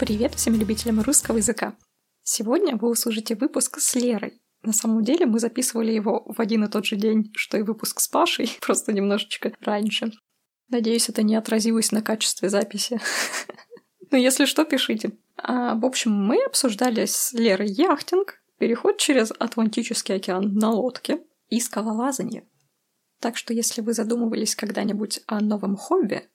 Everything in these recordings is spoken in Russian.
Привет всем любителям русского языка! Сегодня вы услышите выпуск с Лерой. На самом деле мы записывали его в один и тот же день, что и выпуск с Пашей, просто немножечко раньше. Надеюсь, это не отразилось на качестве записи. Но если что, пишите. А, в общем, мы обсуждали с Лерой яхтинг, переход через Атлантический океан на лодке и скалолазание. Так что если вы задумывались когда-нибудь о новом хобби,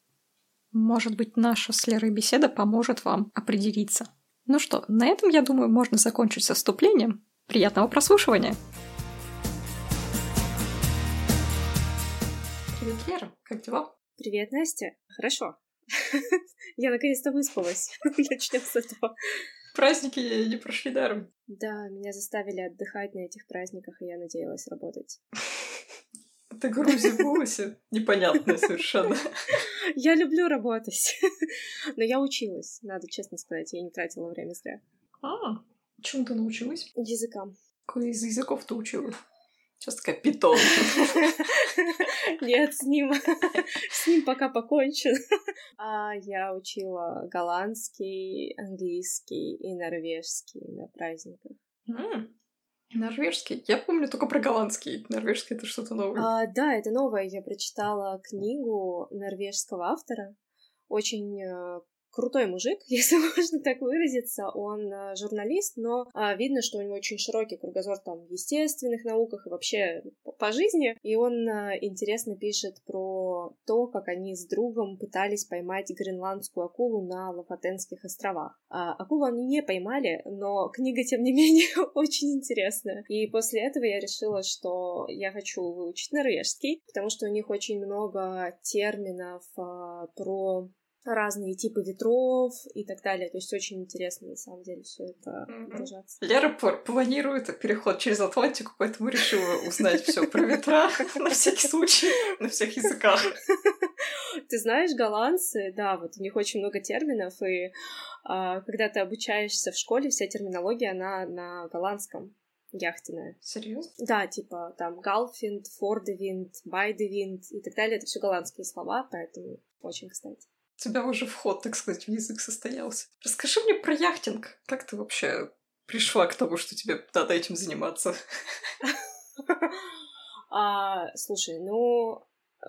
может быть, наша с Лерой беседа поможет вам определиться. Ну что, на этом, я думаю, можно закончить со вступлением. Приятного прослушивания! Привет, Лера, как дела? Привет, Настя. Хорошо. Я наконец-то выспалась. Начнем с этого. Праздники не прошли даром. Да, меня заставили отдыхать на этих праздниках, и я надеялась работать. Это грузи в голосе непонятная совершенно. Я люблю работать. Но я училась, надо честно сказать, я не тратила время зря. А, чему ты научилась? Языкам. Какой из языков ты училась? Сейчас такая питон. Нет, с ним, с ним пока покончен. А я учила голландский, английский и норвежский на праздниках. Норвежский? Я помню только про голландский. Норвежский — это что-то новое. А, да, это новое. Я прочитала книгу норвежского автора. Очень э, крутой мужик, если можно так выразиться. Он э, журналист, но а, видно, что у него очень широкий кругозор там в естественных науках и вообще по жизни. И он а, интересно пишет про то, как они с другом пытались поймать гренландскую акулу на Лафатенских островах. А, акулу они не поймали, но книга, тем не менее, очень интересная. И после этого я решила, что я хочу выучить норвежский, потому что у них очень много терминов а, про разные типы ветров и так далее. То есть очень интересно, на самом деле, все это выражаться. Лера планирует переход через Атлантику, поэтому решила узнать все про ветра на всякий случай, на всех языках. Ты знаешь, голландцы, да, вот у них очень много терминов, и а, когда ты обучаешься в школе, вся терминология, она на голландском яхтенная. Серьезно? Да, типа там галфинд, фордевинд, байдевинд и так далее. Это все голландские слова, поэтому очень кстати. У тебя уже вход, так сказать, в язык состоялся. Расскажи мне про яхтинг. Как ты вообще пришла к тому, что тебе надо этим заниматься? А, слушай, ну,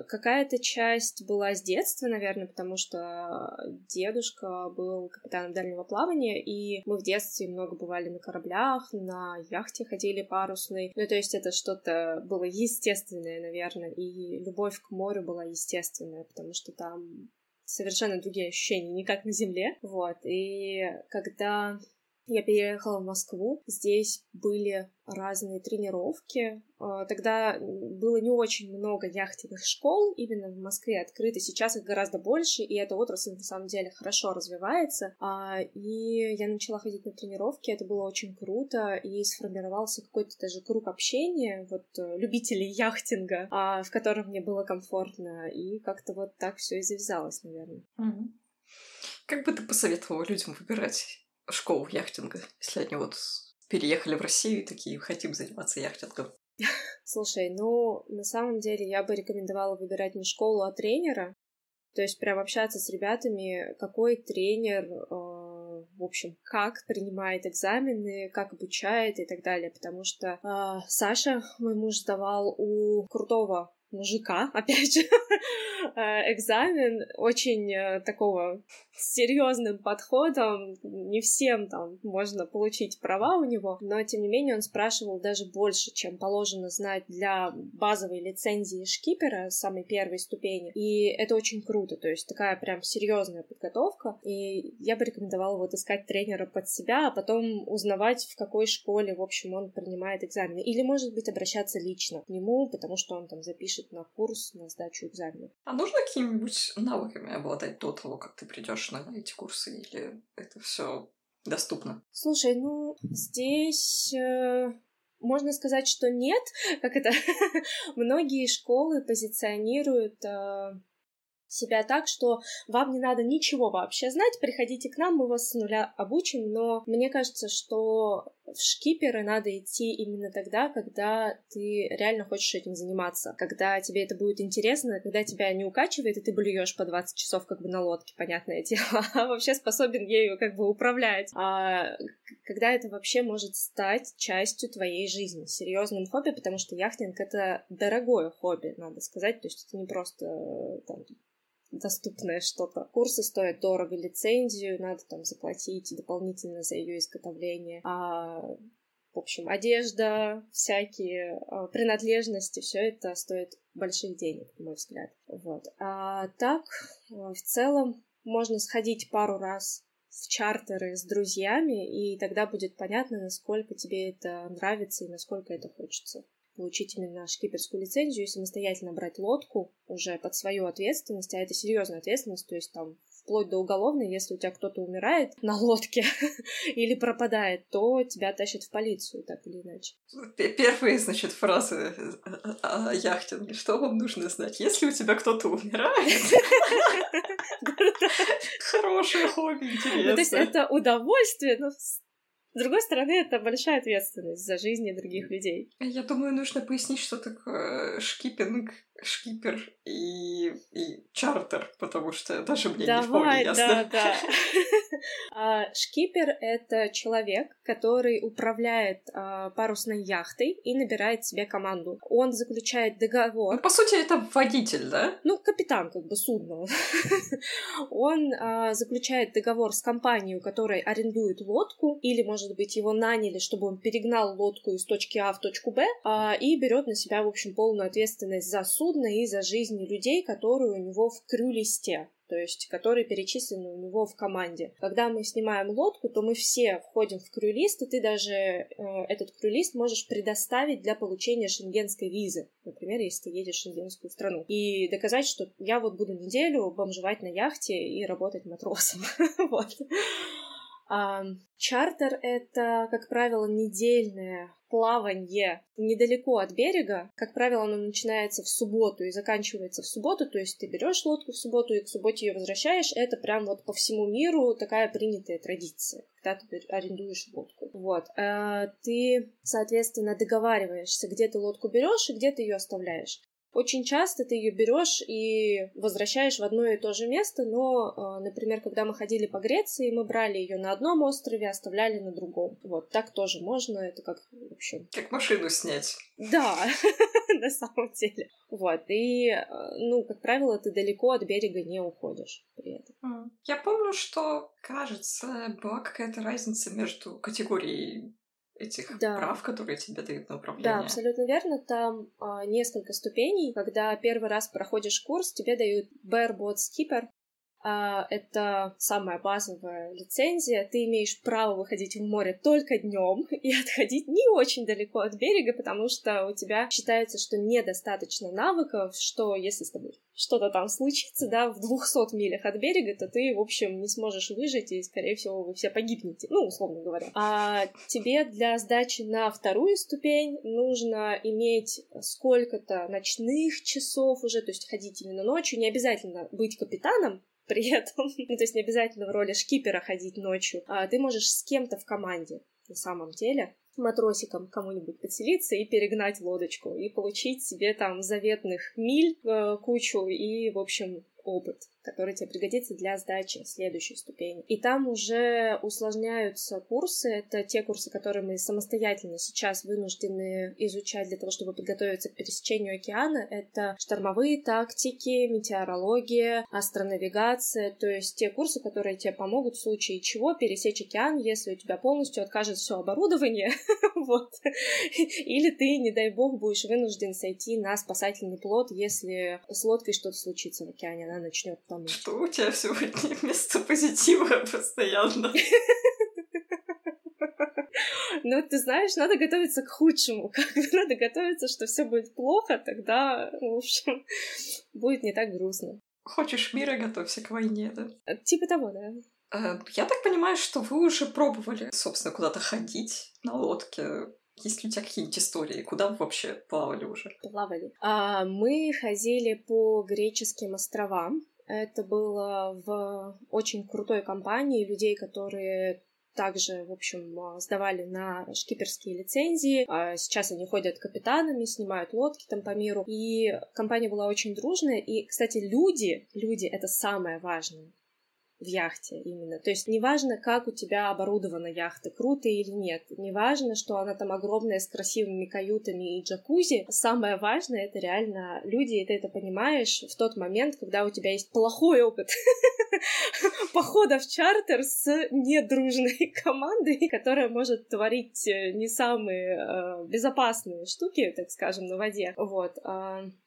какая-то часть была с детства, наверное, потому что дедушка был капитаном дальнего плавания, и мы в детстве много бывали на кораблях, на яхте ходили парусной. Ну, то есть это что-то было естественное, наверное, и любовь к морю была естественная, потому что там совершенно другие ощущения, не как на Земле. Вот. И когда я переехала в Москву. Здесь были разные тренировки. А, тогда было не очень много яхтенных школ именно в Москве открыты. Сейчас их гораздо больше, и эта отрасль на самом деле хорошо развивается. А, и я начала ходить на тренировки, это было очень круто, и сформировался какой-то даже круг общения, вот э, любителей яхтинга, а, в котором мне было комфортно, и как-то вот так все и завязалось, наверное. Как бы ты посоветовала людям выбирать школу яхтинга, если они вот переехали в Россию и такие хотим заниматься яхтингом? Слушай, ну, на самом деле я бы рекомендовала выбирать не школу, а тренера. То есть прям общаться с ребятами, какой тренер, э, в общем, как принимает экзамены, как обучает и так далее. Потому что э, Саша, мой муж, сдавал у крутого мужика, опять же, э, экзамен очень э, такого серьезным подходом. Не всем там можно получить права у него, но тем не менее он спрашивал даже больше, чем положено знать для базовой лицензии шкипера самой первой ступени. И это очень круто, то есть такая прям серьезная подготовка. И я бы рекомендовала вот искать тренера под себя, а потом узнавать, в какой школе, в общем, он принимает экзамены. Или, может быть, обращаться лично к нему, потому что он там запишет на курс, на сдачу экзаменов. А нужно какими-нибудь навыками обладать до того, как ты придешь на эти курсы, или это все доступно? Слушай, ну здесь э, можно сказать, что нет. Как это? Многие школы позиционируют э, себя так, что вам не надо ничего вообще знать, приходите к нам, мы вас с нуля обучим, но мне кажется, что в шкиперы надо идти именно тогда, когда ты реально хочешь этим заниматься, когда тебе это будет интересно, когда тебя не укачивает, и ты блюешь по 20 часов как бы на лодке, понятное дело, а вообще способен ею как бы управлять. А когда это вообще может стать частью твоей жизни, серьезным хобби, потому что яхтинг — это дорогое хобби, надо сказать, то есть это не просто там, доступное что-то. Курсы стоят дорого, лицензию надо там заплатить дополнительно за ее изготовление. А в общем, одежда, всякие э, принадлежности, все это стоит больших денег, на мой взгляд. Вот. А так, в целом, можно сходить пару раз в чартеры с друзьями, и тогда будет понятно, насколько тебе это нравится и насколько это хочется получить именно шкиперскую лицензию и самостоятельно брать лодку уже под свою ответственность, а это серьезная ответственность, то есть там вплоть до уголовной, если у тебя кто-то умирает на лодке или пропадает, то тебя тащат в полицию, так или иначе. Первые, значит, фразы о яхтинге. Что вам нужно знать? Если у тебя кто-то умирает... Хорошее хобби, интересно. Ну, то есть это удовольствие, но с другой стороны, это большая ответственность за жизни других людей. Я думаю, нужно пояснить, что такое шкипинг, шкипер и, и чартер, потому что даже мне Давай, не вполне ясно. Да, да. А, шкипер — это человек, который управляет а, парусной яхтой и набирает себе команду. Он заключает договор. Ну, по сути, это водитель, да? Ну, капитан, как бы судно. Он а, заключает договор с компанией, которая арендует лодку, или, может быть, его наняли, чтобы он перегнал лодку из точки А в точку Б, и берет на себя, в общем, полную ответственность за судно и за жизни людей, которые у него в крю-листе то есть которые перечислены у него в команде. Когда мы снимаем лодку, то мы все входим в крю-лист, и ты даже э, этот крю-лист можешь предоставить для получения шенгенской визы, например, если ты едешь в шенгенскую страну, и доказать, что я вот буду неделю бомжевать на яхте и работать матросом. вот. Чартер — это, как правило, недельное плавание недалеко от берега. Как правило, оно начинается в субботу и заканчивается в субботу, то есть ты берешь лодку в субботу и к субботе ее возвращаешь. Это прям вот по всему миру такая принятая традиция, когда ты арендуешь лодку. Вот. А ты, соответственно, договариваешься, где ты лодку берешь и где ты ее оставляешь. Очень часто ты ее берешь и возвращаешь в одно и то же место, но, а, например, когда мы ходили по Греции, мы брали ее на одном острове, оставляли на другом. Вот так тоже можно, это как, в общем... Как машину снять. Да, на самом деле. Вот, и, а, ну, как правило, ты далеко от берега не уходишь при этом. Я помню, что, кажется, была какая-то разница между категорией этих да. прав, которые тебе дают на управление. Да, абсолютно верно. Там а, несколько ступеней. Когда первый раз проходишь курс, тебе дают Bareboat Skipper, а, это самая базовая лицензия. Ты имеешь право выходить в море только днем и отходить не очень далеко от берега, потому что у тебя считается, что недостаточно навыков, что если с тобой что-то там случится, да, в 200 милях от берега, то ты, в общем, не сможешь выжить, и, скорее всего, вы все погибнете, ну, условно говоря. А тебе для сдачи на вторую ступень нужно иметь сколько-то ночных часов уже, то есть ходить именно ночью, не обязательно быть капитаном, при этом. ну, то есть не обязательно в роли шкипера ходить ночью. А ты можешь с кем-то в команде на самом деле матросиком кому-нибудь подселиться и перегнать лодочку, и получить себе там заветных миль э, кучу, и, в общем, опыт который тебе пригодится для сдачи следующей ступени. И там уже усложняются курсы. Это те курсы, которые мы самостоятельно сейчас вынуждены изучать для того, чтобы подготовиться к пересечению океана. Это штормовые тактики, метеорология, астронавигация, то есть те курсы, которые тебе помогут в случае чего пересечь океан, если у тебя полностью откажет все оборудование, вот. Или ты, не дай бог, будешь вынужден сойти на спасательный плот, если с лодкой что-то случится в океане, она начнет потому что у тебя сегодня вместо позитива постоянно. Ну, ты знаешь, надо готовиться к худшему. Как надо готовиться, что все будет плохо, тогда, в общем, будет не так грустно. Хочешь мира, готовься к войне, да? Типа того, да. Э, я так понимаю, что вы уже пробовали, собственно, куда-то ходить на лодке. Есть ли у тебя какие-нибудь истории? Куда вы вообще плавали уже? Плавали. А, мы ходили по греческим островам. Это было в очень крутой компании людей, которые также, в общем, а, сдавали на шкиперские лицензии. А сейчас они ходят капитанами, снимают лодки там по миру. И компания была очень дружная. И, кстати, люди, люди — это самое важное в яхте именно. То есть неважно, как у тебя оборудована яхта, круто или нет, неважно, что она там огромная с красивыми каютами и джакузи, самое важное это реально люди, и ты это понимаешь в тот момент, когда у тебя есть плохой опыт похода в чартер с недружной командой, которая может творить э, не самые э, безопасные штуки, так скажем, на воде. Вот.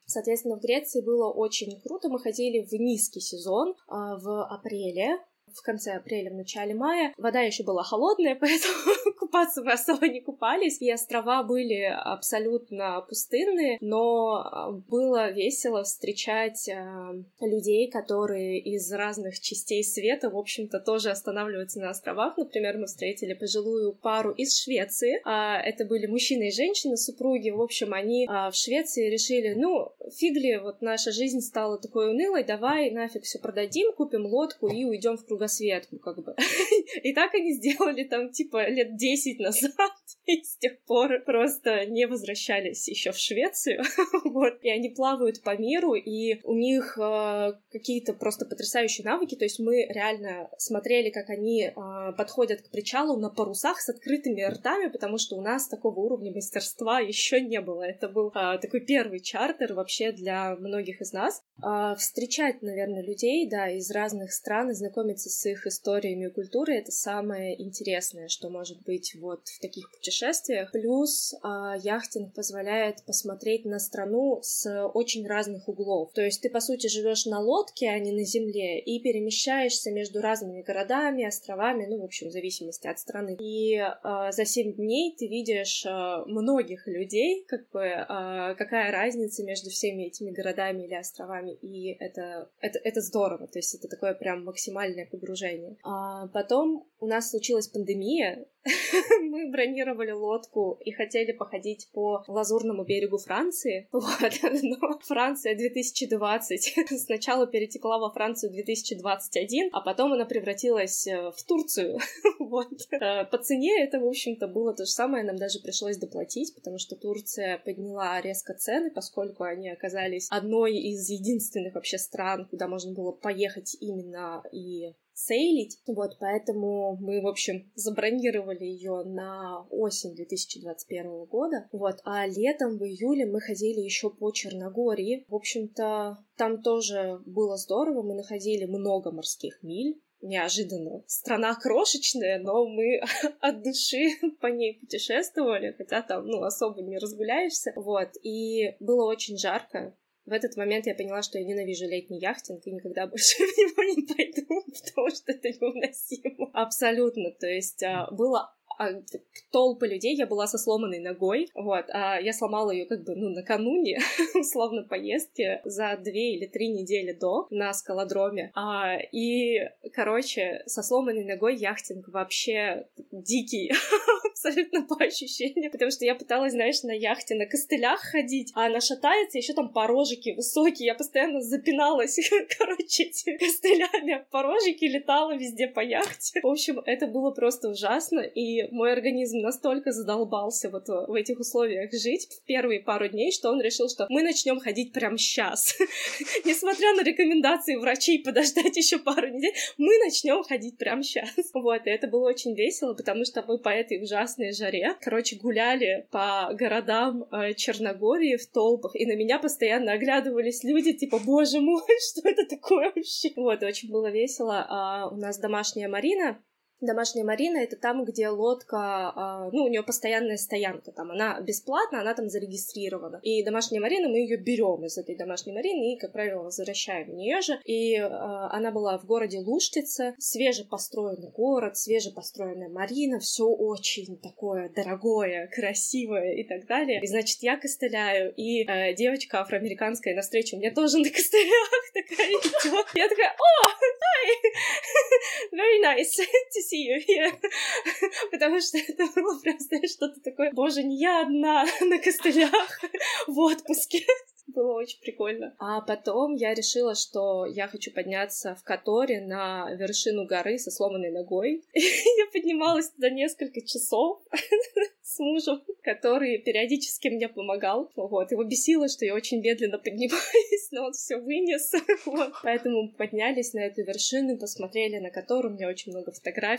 Соответственно, в Греции было очень круто. Мы ходили в низкий сезон а, в апреле в конце апреля, в начале мая. Вода еще была холодная, поэтому купаться мы особо не купались. И острова были абсолютно пустынные, но а, было весело встречать э, людей, которые из разных частей света, в общем-то, тоже останавливаются на островах. Например, мы встретили пожилую пару из Швеции. Э, это были мужчина и женщина, супруги. В общем, они э, в Швеции решили, ну, фигли, вот наша жизнь стала такой унылой, давай нафиг все продадим, купим лодку и уйдем в кругосветку, как бы. И так они сделали там, типа, лет 10 назад, и с тех пор просто не возвращались еще в Швецию, вот. И они плавают по миру, и у них э, какие-то просто потрясающие навыки, то есть мы реально смотрели, как они э, подходят к причалу на парусах с открытыми ртами, потому что у нас такого уровня мастерства еще не было. Это был э, такой первый чартер вообще для многих из нас. Э, встречать, наверное, людей, да, из разных стран и знакомиться с их историями и культурой — это самое интересное, что может быть вот в таких путешествиях. Плюс э, яхтинг позволяет посмотреть на страну с очень разных углов. То есть ты, по сути, живешь на лодке, а не на земле, и перемещаешься между разными городами, островами, ну, в общем, в зависимости от страны. И э, за семь дней ты видишь э, многих людей, как бы э, какая разница между всеми этими городами или островами, и это, это, это здорово, то есть это такое прям максимальное погружение. А потом у нас случилась пандемия, мы бронировали лодку и хотели походить по лазурному берегу Франции. Вот, но Франция 2020 сначала перетекла во Францию 2021, а потом она превратилась э, в Турцию. вот. Э, по цене это, в общем-то, было то же самое, нам даже пришлось доплатить, потому что Турция подняла резко цены, поскольку они оказались одной из единственных вообще стран, куда можно было поехать именно и сейлить. Вот, поэтому мы, в общем, забронировали ее на осень 2021 года. Вот, а летом в июле мы ходили еще по Черногории. В общем-то, там тоже было здорово. Мы находили много морских миль неожиданно. Страна крошечная, но мы от души по ней путешествовали, хотя там, ну, особо не разгуляешься. Вот, и было очень жарко, в этот момент я поняла, что я ненавижу летний яхтинг и никогда больше в него не пойду, потому что это невыносимо. Абсолютно. То есть а, было толпы людей, я была со сломанной ногой, вот, а я сломала ее как бы, ну, накануне, условно, поездки за две или три недели до на скалодроме, а, и, короче, со сломанной ногой яхтинг вообще дикий, абсолютно по ощущениям, потому что я пыталась, знаешь, на яхте на костылях ходить, а она шатается, еще там порожики высокие, я постоянно запиналась, короче, этими костылями, порожики летала везде по яхте. В общем, это было просто ужасно, и мой организм настолько задолбался вот в этих условиях жить в первые пару дней, что он решил, что мы начнем ходить прямо сейчас. Несмотря на рекомендации врачей подождать еще пару недель, мы начнем ходить прямо сейчас. Вот, и это было очень весело, потому что мы по этой ужасной жаре, короче, гуляли по городам э, Черногории в толпах, и на меня постоянно оглядывались люди, типа, боже мой, что это такое вообще? Вот, очень было весело. А у нас домашняя Марина, Домашняя Марина — это там, где лодка, а, ну, у нее постоянная стоянка там, она бесплатна, она там зарегистрирована. И домашняя Марина, мы ее берем из этой домашней Марины и, как правило, возвращаем в нее же. И а, она была в городе Луштице, свежепостроенный город, свежепостроенная Марина, все очень такое дорогое, красивое и так далее. И, значит, я костыляю, и э, девочка афроамериканская навстречу мне тоже на костылях такая идет. Я такая, о, hi, very nice see you here. Потому что это было прям, знаешь, что-то такое, боже, не я одна на костылях в отпуске. Было очень прикольно. А потом я решила, что я хочу подняться в Которе на вершину горы со сломанной ногой. я поднималась туда несколько часов с мужем, который периодически мне помогал. Вот. Его бесило, что я очень медленно поднимаюсь, но он все вынес. вот. Поэтому поднялись на эту вершину, посмотрели на которую. У меня очень много фотографий.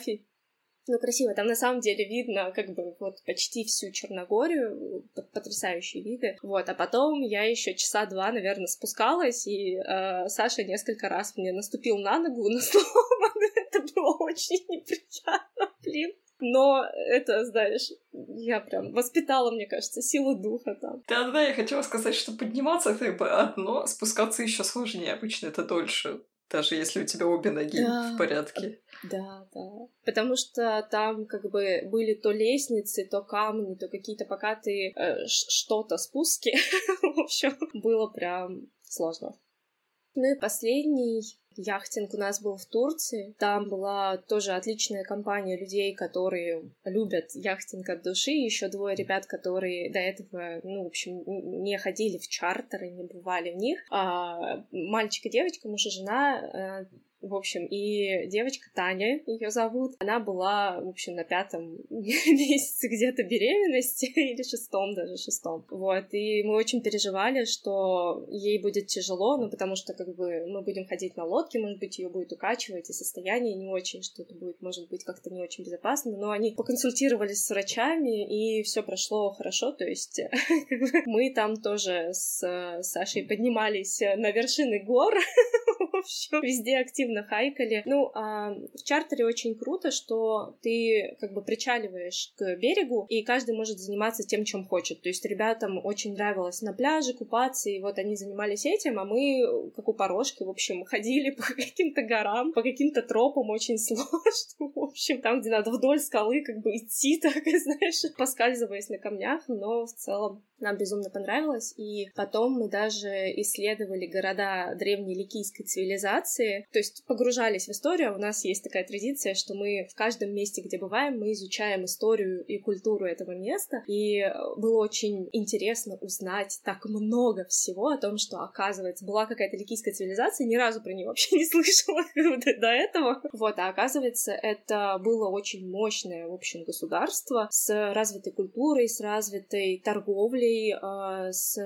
Ну, красиво. Там на самом деле видно как бы вот почти всю Черногорию, потрясающие виды. Вот, а потом я еще часа два, наверное, спускалась, и э, Саша несколько раз мне наступил на ногу на сломанную. Это было очень неприятно, блин. Но это, знаешь, я прям воспитала, мне кажется, силу духа там. Да-да, я хотела сказать, что подниматься это бы одно, спускаться еще сложнее, обычно это дольше даже если у тебя обе ноги да. в порядке. Да, да. Потому что там как бы были то лестницы, то камни, то какие-то покатые э, что-то спуски. в общем, было прям сложно. Ну и последний яхтинг у нас был в Турции. Там была тоже отличная компания людей, которые любят яхтинг от души. Еще двое ребят, которые до этого, ну, в общем, не ходили в чартеры, не бывали в них. А мальчик и девочка, муж и жена, э, в общем, и девочка Таня, ее зовут, она была, в общем, на пятом месяце где-то беременности, или шестом даже, шестом. Вот, и мы очень переживали, что ей будет тяжело, ну, потому что, как бы, мы будем ходить на лодке, может быть, ее будет укачивать, и состояние не очень, что это будет, может быть, как-то не очень безопасно, но они поконсультировались с врачами, и все прошло хорошо, то есть мы там тоже с Сашей поднимались на вершины гор, в общем, везде активно хайкали. Ну, а в чартере очень круто, что ты как бы причаливаешь к берегу, и каждый может заниматься тем, чем хочет. То есть ребятам очень нравилось на пляже купаться, и вот они занимались этим, а мы, как у порожки, в общем, ходили по каким-то горам, по каким-то тропам очень сложно. В общем, там, где надо вдоль скалы как бы идти, так, знаешь, поскальзываясь на камнях, но в целом нам безумно понравилось, и потом мы даже исследовали города древней ликийской цивилизации, то есть погружались в историю. У нас есть такая традиция, что мы в каждом месте, где бываем, мы изучаем историю и культуру этого места, и было очень интересно узнать так много всего о том, что, оказывается, была какая-то ликийская цивилизация, ни разу про нее вообще не слышала до этого. Вот, а оказывается, это было очень мощное, в общем, государство с развитой культурой, с развитой торговлей, связей э, с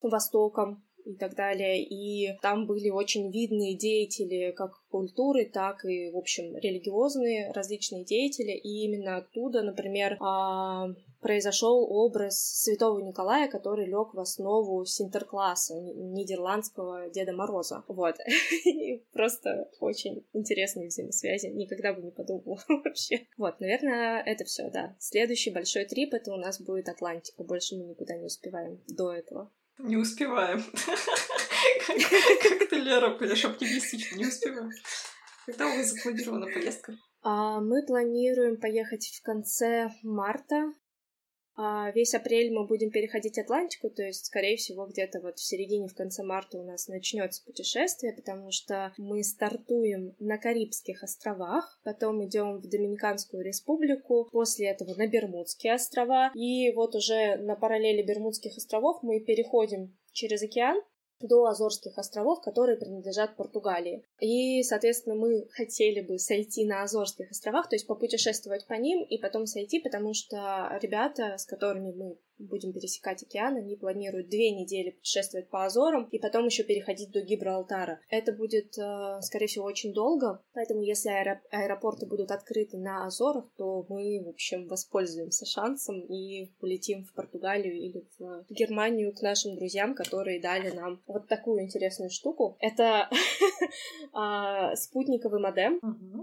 Востоком и так далее. И там были очень видные деятели как культуры, так и, в общем, религиозные различные деятели. И именно оттуда, например, э, произошел образ святого Николая, который лег в основу Синтеркласса, нидерландского Деда Мороза. Вот. И просто очень интересные взаимосвязи. Никогда бы не подумала вообще. Вот, наверное, это все, да. Следующий большой трип это у нас будет Атлантика. Больше мы никуда не успеваем до этого. Не успеваем. Как ты, Лера, будешь оптимистично, не успеваем. Когда у вас запланирована поездка? А, мы планируем поехать в конце марта весь апрель мы будем переходить Атлантику, то есть, скорее всего, где-то вот в середине, в конце марта у нас начнется путешествие, потому что мы стартуем на Карибских островах, потом идем в Доминиканскую республику, после этого на Бермудские острова, и вот уже на параллели Бермудских островов мы переходим через океан до Азорских островов, которые принадлежат Португалии. И, соответственно, мы хотели бы сойти на Азорских островах, то есть попутешествовать по ним и потом сойти, потому что ребята, с которыми мы будем пересекать океан, они планируют две недели путешествовать по Азорам и потом еще переходить до Гибралтара. Это будет, э, скорее всего, очень долго, поэтому если аэропорты будут открыты на Азорах, то мы, в общем, воспользуемся шансом и полетим в Португалию или в Германию к нашим друзьям, которые дали нам вот такую интересную штуку. Это а, спутниковый модем,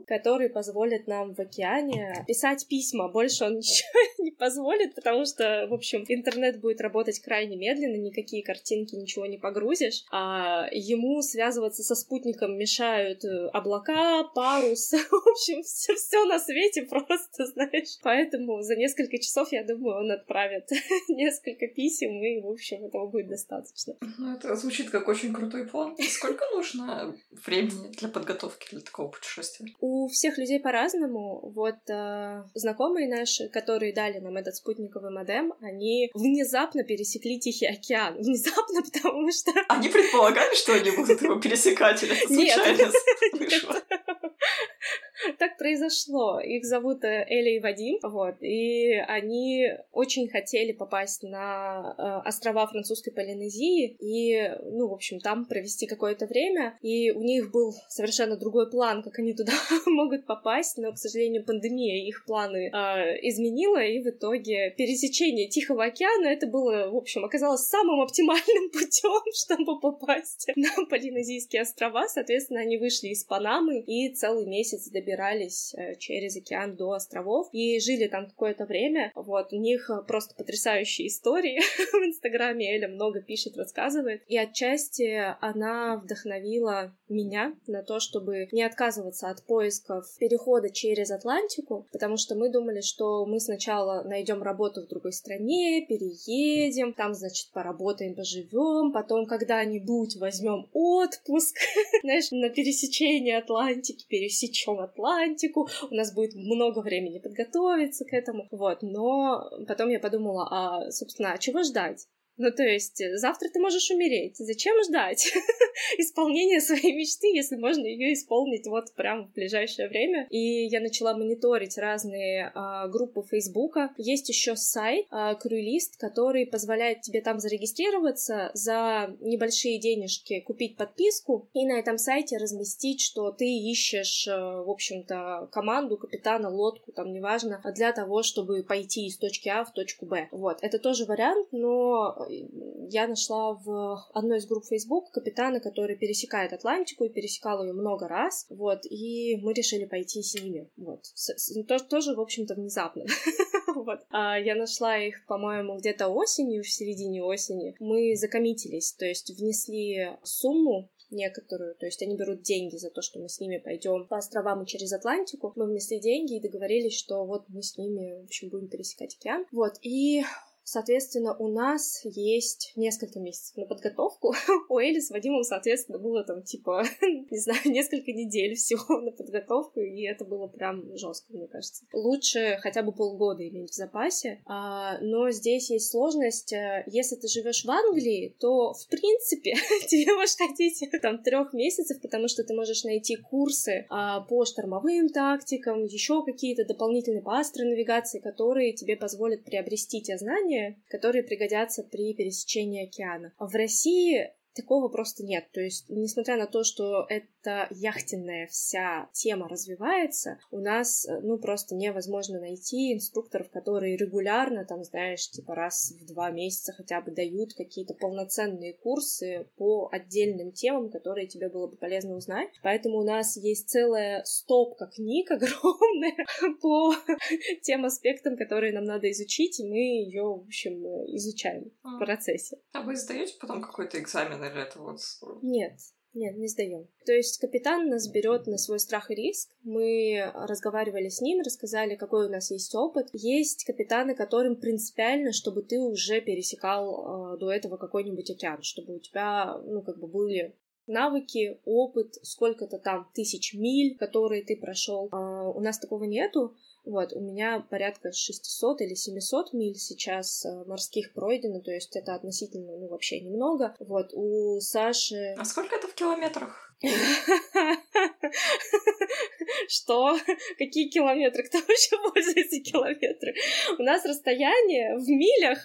который позволит нам в океане писать письма. Больше он ничего не позволит, потому что, в общем, интернет будет работать крайне медленно, никакие картинки, ничего не погрузишь, а ему связываться со спутником мешают э, облака, парус, в общем, все, все на свете просто, знаешь. Поэтому за несколько часов, я думаю, он отправит несколько писем, и, в общем, этого будет достаточно. Ну, это звучит как очень крутой план. Сколько нужно времени для подготовки для такого путешествия? У всех людей по-разному. Вот э, знакомые наши, которые дали нам этот спутниковый модем, они внезапно пересекли Тихий океан. Внезапно, потому что... Они предполагали, что они будут его пересекать, или это случайно вышло? Так произошло. Их зовут э, Эля и Вадим, вот, и они очень хотели попасть на э, острова французской Полинезии и, ну, в общем, там провести какое-то время, и у них был совершенно другой план, как они туда могут попасть, но, к сожалению, пандемия их планы э, изменила, и в итоге пересечение Тихого океана это было, в общем, оказалось самым оптимальным путем, чтобы попасть на Полинезийские острова. Соответственно, они вышли из Панамы и целый месяц добирались добирались э, через океан до островов и жили там какое-то время. Вот, у них э, просто потрясающие истории в Инстаграме. Эля много пишет, рассказывает. И отчасти она вдохновила меня на то, чтобы не отказываться от поисков перехода через Атлантику, потому что мы думали, что мы сначала найдем работу в другой стране, переедем, там, значит, поработаем, поживем, потом когда-нибудь возьмем отпуск, знаешь, на пересечении Атлантики, пересечем Атлантику, Атлантику, у нас будет много времени подготовиться к этому, вот, но потом я подумала, а, собственно, а чего ждать? Ну, то есть, э, завтра ты можешь умереть. Зачем ждать исполнения своей мечты, если можно ее исполнить вот прямо в ближайшее время? И я начала мониторить разные а, группы Фейсбука. Есть еще сайт а, Крюлист, который позволяет тебе там зарегистрироваться за небольшие денежки, купить подписку и на этом сайте разместить, что ты ищешь, э, в общем-то, команду, капитана, лодку, там, неважно, для того, чтобы пойти из точки А в точку Б. Вот, это тоже вариант, но я нашла в одной из групп Facebook капитана, который пересекает Атлантику и пересекал ее много раз, вот, и мы решили пойти с ними, вот. С, с, тоже, тоже, в общем-то, внезапно. вот. А я нашла их, по-моему, где-то осенью, в середине осени. Мы закоммитились, то есть внесли сумму некоторую, то есть они берут деньги за то, что мы с ними пойдем по островам и через Атлантику. Мы внесли деньги и договорились, что вот мы с ними, в общем, будем пересекать океан. Вот, и Соответственно, у нас есть несколько месяцев на подготовку. У Эли с Вадимом, соответственно, было там типа, не знаю, несколько недель всего на подготовку, и это было прям жестко, мне кажется. Лучше хотя бы полгода иметь в запасе. А, но здесь есть сложность. Э, если ты живешь в Англии, то в принципе тебе может хотеть там трех месяцев, потому что ты можешь найти курсы а, по штормовым тактикам, еще какие-то дополнительные по астронавигации, которые тебе позволят приобрести те знания, которые пригодятся при пересечении океана. В России такого просто нет. То есть, несмотря на то, что эта яхтенная вся тема развивается, у нас, э, ну, просто невозможно найти инструкторов, которые регулярно, там, знаешь, типа раз в два месяца хотя бы дают какие-то полноценные курсы по отдельным темам, которые тебе было бы полезно узнать. Поэтому у нас есть целая стопка книг огромная по тем аспектам, которые нам надо изучить, и мы ее, в общем, изучаем в процессе. А вы сдаете потом какой-то экзамен или это. Нет, нет, не сдаем. То есть капитан нас берет на свой страх и риск. Мы разговаривали с ним, рассказали, какой у нас есть опыт. Есть капитаны, которым принципиально, чтобы ты уже пересекал э, до этого какой-нибудь океан, чтобы у тебя, ну, как бы были навыки, опыт, сколько-то там тысяч миль, которые ты прошел. А у нас такого нету. Вот, у меня порядка 600 или 700 миль сейчас э, морских пройдено, то есть это относительно, ну, вообще немного. Вот, у Саши... А сколько это в километрах? Что? Какие километры? Кто вообще пользуется километры? У нас расстояние в милях.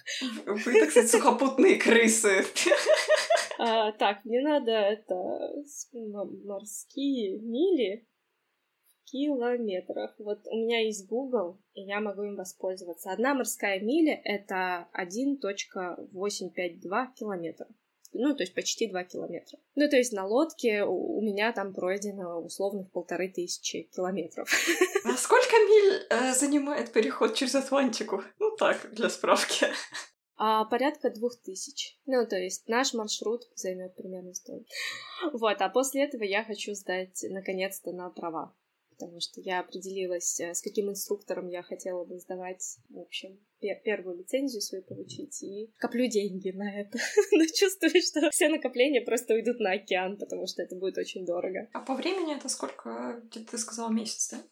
Вы, так сказать, сухопутные крысы. А, так, мне надо это морские мили километрах. Вот у меня есть Google, и я могу им воспользоваться. Одна морская миля — это 1.852 километра. Ну, то есть почти 2 километра. Ну, то есть на лодке у меня там пройдено условно в полторы тысячи километров. А сколько миль э, занимает переход через Атлантику? Ну так, для справки. А порядка двух тысяч. Ну, то есть наш маршрут займет примерно столько. Вот, а после этого я хочу сдать наконец-то на права потому что я определилась, э, с каким инструктором я хотела бы сдавать, в общем, первую лицензию свою получить, и коплю деньги на это. Но чувствую, что все накопления просто уйдут на океан, потому что это будет очень дорого. А по времени это сколько, ты сказала, месяц, да?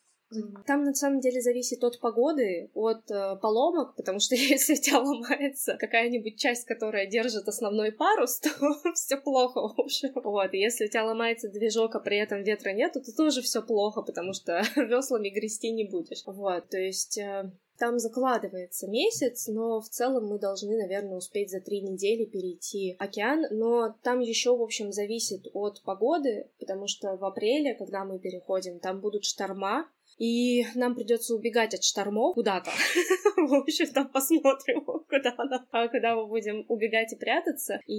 Там на самом деле зависит от погоды, от э, поломок, потому что если у тебя ломается какая-нибудь часть, которая держит основной парус, то все плохо, общем. Вот, и если у тебя ломается движок, а при этом ветра нету, то тоже все плохо, потому что веслами грести не будешь. Вот, то есть э, там закладывается месяц, но в целом мы должны, наверное, успеть за три недели перейти океан. Но там еще, в общем, зависит от погоды, потому что в апреле, когда мы переходим, там будут шторма, и нам придется убегать от штормов куда-то. В общем, там посмотрим, куда, она, а куда мы будем убегать и прятаться. И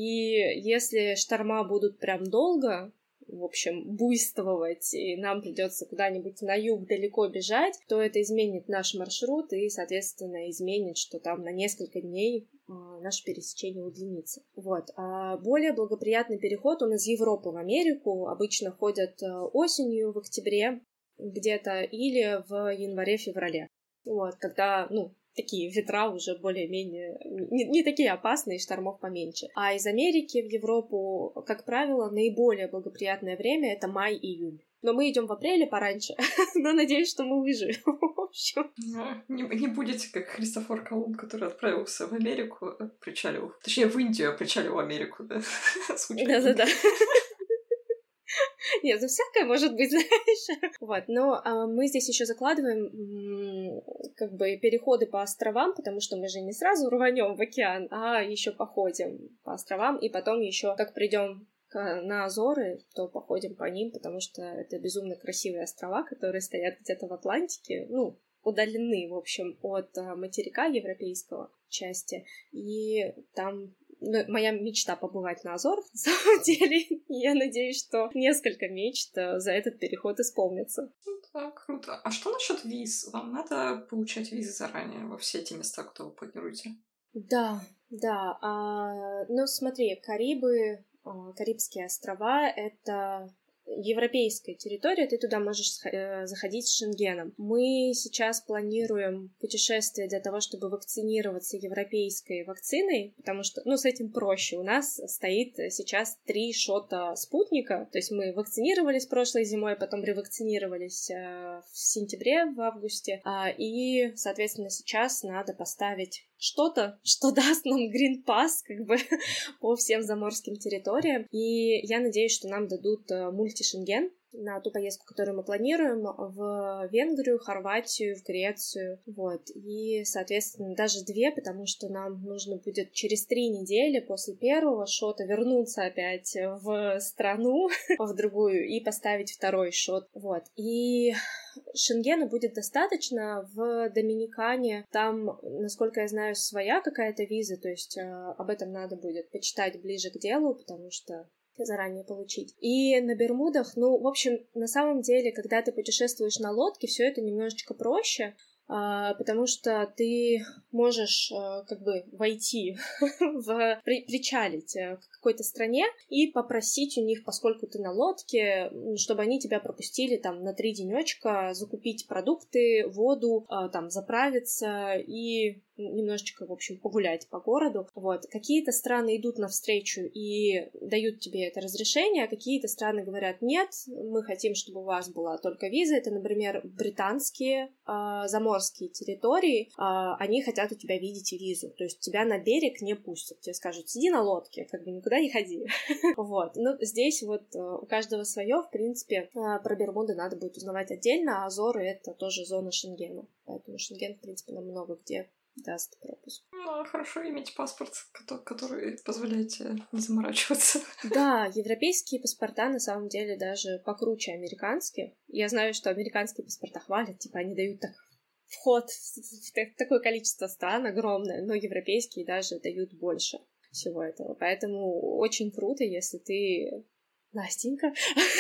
если шторма будут прям долго, в общем, буйствовать, и нам придется куда-нибудь на юг далеко бежать, то это изменит наш маршрут и, соответственно, изменит, что там на несколько дней а, наше пересечение удлинится. Вот. А более благоприятный переход он из Европы в Америку. Обычно ходят э, осенью, в октябре где-то или в январе-феврале. Вот, когда, ну, такие ветра уже более-менее не, не такие опасные, штормов поменьше. А из Америки в Европу, как правило, наиболее благоприятное время это май-июнь. Но мы идем в апреле пораньше, но надеюсь, что мы выживем. в общем. Ну, не, не будете как Христофор Колумб, который отправился в Америку, э, причалил. Точнее, в Индию, а причалил в Америку, да? Да-да-да. Нет, ну всякое может быть, знаешь. Вот, но а, мы здесь еще закладываем как бы переходы по островам, потому что мы же не сразу рванем в океан, а еще походим по островам, и потом еще как придем на Азоры, то походим по ним, потому что это безумно красивые острова, которые стоят где-то в Атлантике, ну, удалены, в общем, от а, материка европейского части, и там моя мечта побывать на Азорах, на самом деле. Я надеюсь, что несколько мечт э, за этот переход исполнятся. Ну да, круто. А что насчет виз? Вам надо получать визы заранее во все эти места, кто вы планируете? Да, да. А, ну, смотри, Карибы, а, Карибские острова — это европейская территория, ты туда можешь э, заходить с Шенгеном. Мы сейчас планируем путешествие для того, чтобы вакцинироваться европейской вакциной, потому что, ну, с этим проще. У нас стоит сейчас три шота спутника, то есть мы вакцинировались прошлой зимой, потом ревакцинировались э, в сентябре, в августе, а, и, соответственно, сейчас надо поставить что-то, что даст нам Green Pass как бы по всем заморским территориям. И я надеюсь, что нам дадут э, мультишенген, на ту поездку, которую мы планируем, в Венгрию, Хорватию, в Грецию, вот, и, соответственно, даже две, потому что нам нужно будет через три недели после первого шота вернуться опять в страну, в другую, и поставить второй шот, вот, и Шенгена будет достаточно. В Доминикане. Там, насколько я знаю, своя какая-то виза, то есть э, об этом надо будет почитать ближе к делу, потому что заранее получить. И на Бермудах, ну, в общем, на самом деле, когда ты путешествуешь на лодке, все это немножечко проще, а, потому что ты можешь а, как бы войти в при, причалить э, к какой-то стране и попросить у них, поскольку ты на лодке, чтобы они тебя пропустили там на три денечка, закупить продукты, воду, а, там заправиться и немножечко, в общем, погулять по городу. Вот. Какие-то страны идут навстречу и дают тебе это разрешение, а какие-то страны говорят, нет, мы хотим, чтобы у вас была только виза. Это, например, британские э, заморские территории, э, они хотят у тебя видеть визу. То есть тебя на берег не пустят. Тебе скажут, сиди на лодке, как бы никуда не ходи. Вот. Но здесь вот э, у каждого свое, в принципе, про Бермуды надо будет узнавать отдельно, а Азоры — это тоже зона Шенгена. Поэтому Шенген, в принципе, нам много где даст пропуск. Ну, хорошо иметь паспорт, который позволяет тебе не заморачиваться. Да, европейские паспорта на самом деле даже покруче американских. Я знаю, что американские паспорта хвалят, типа они дают так вход в такое количество стран огромное, но европейские даже дают больше всего этого. Поэтому очень круто, если ты Настенька,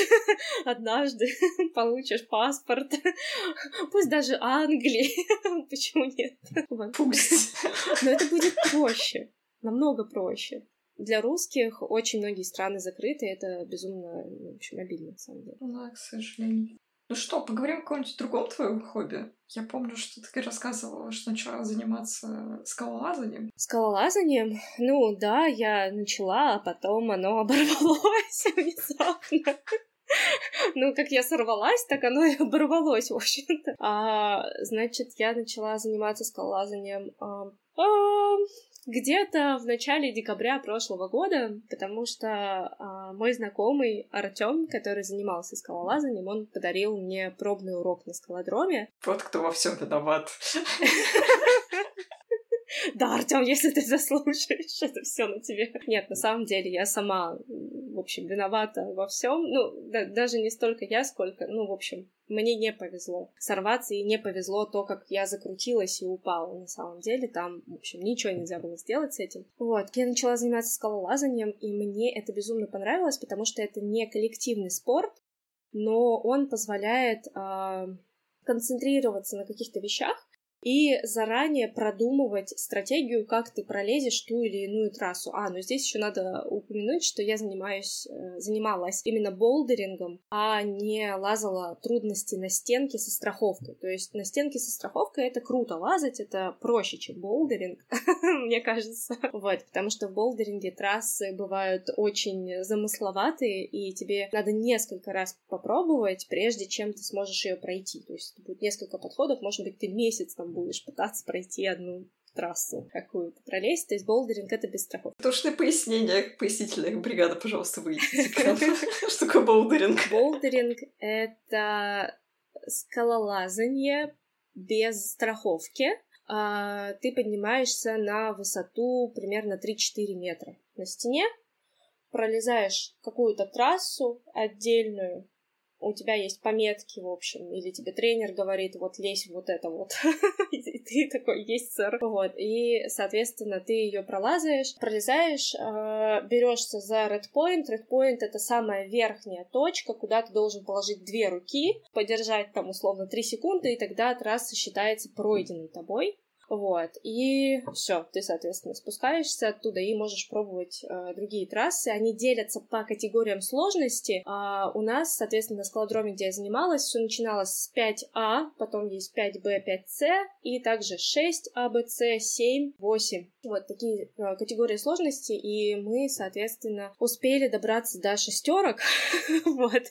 однажды получишь паспорт, пусть даже Англии, почему нет? Пусть. Но это будет проще, намного проще. Для русских очень многие страны закрыты, это безумно, в общем, обидно, на самом деле. Да, к сожалению. Ну что, поговорим о каком-нибудь другом твоем хобби? Я помню, что ты рассказывала, что начала заниматься скалолазанием. Скалолазанием? Ну да, я начала, а потом оно оборвалось внезапно. Ну, как я сорвалась, так оно и оборвалось, в общем-то. А, значит, я начала заниматься скалолазанием а, а, где-то в начале декабря прошлого года, потому что а, мой знакомый Артем, который занимался скалолазанием, он подарил мне пробный урок на скалодроме. Вот кто во всем виноват. Да, Артем, если ты заслушаешь, это все на тебе. Нет, на самом деле я сама, в общем, виновата во всем. Ну, да, даже не столько я, сколько, ну, в общем, мне не повезло сорваться, и не повезло то, как я закрутилась и упала. На самом деле там, в общем, ничего нельзя было сделать с этим. Вот, я начала заниматься скалолазанием, и мне это безумно понравилось, потому что это не коллективный спорт, но он позволяет э, концентрироваться на каких-то вещах, и заранее продумывать стратегию, как ты пролезешь ту или иную трассу. А, ну здесь еще надо упомянуть, что я занимаюсь, э, занималась именно болдерингом, а не лазала трудности на стенке со страховкой. То есть на стенке со страховкой это круто лазать, это проще, чем болдеринг, мне кажется. Вот, потому что в болдеринге трассы бывают очень замысловатые, и тебе надо несколько раз попробовать, прежде чем ты сможешь ее пройти. То есть будет несколько подходов, может быть, ты месяц там будешь пытаться пройти одну трассу какую-то пролезть. То есть болдеринг — это без страховки. Точное пояснение, пояснительная бригада, пожалуйста, выйдите. Что такое болдеринг? Болдеринг — это скалолазание без страховки. А, ты поднимаешься на высоту примерно 3-4 метра на стене, пролезаешь какую-то трассу отдельную, у тебя есть пометки, в общем, или тебе тренер говорит, вот лезь вот это вот, и ты такой, есть, сэр. Вот, и, соответственно, ты ее пролазаешь, пролезаешь, а, берешься за red point. Red point — это самая верхняя точка, куда ты должен положить две руки, подержать там условно 3 секунды, и тогда трасса считается пройденной тобой. Вот, и все, ты, соответственно, спускаешься оттуда и можешь пробовать э, другие трассы. Они делятся по категориям сложности. А у нас, соответственно, на скалодроме, где я занималась, все начиналось с 5А, потом есть 5Б, 5С, и также 6А, Б, С, 7, 8. Вот такие э, категории сложности, и мы, соответственно, успели добраться до шестерок, вот,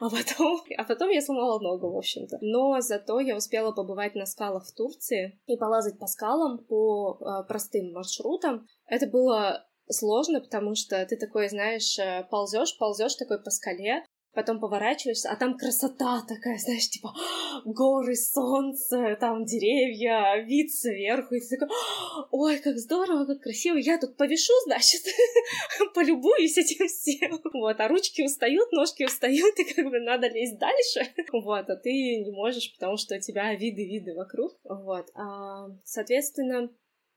а потом, а потом я сломала ногу, в общем-то. Но зато я успела побывать на скалах в Турции и полазать по скалам, по э, простым маршрутам. Это было сложно, потому что ты такой, знаешь, э, ползешь, ползешь такой по скале, потом поворачиваешься, а там красота такая, знаешь, типа горы, солнце, там деревья, вид сверху, и ты такой, ой, как здорово, как красиво, я тут повешу, значит, полюбуюсь этим всем. Вот, а ручки устают, ножки устают, и как бы надо лезть дальше. Вот, а ты не можешь, потому что у тебя виды-виды вокруг. Вот, а, соответственно,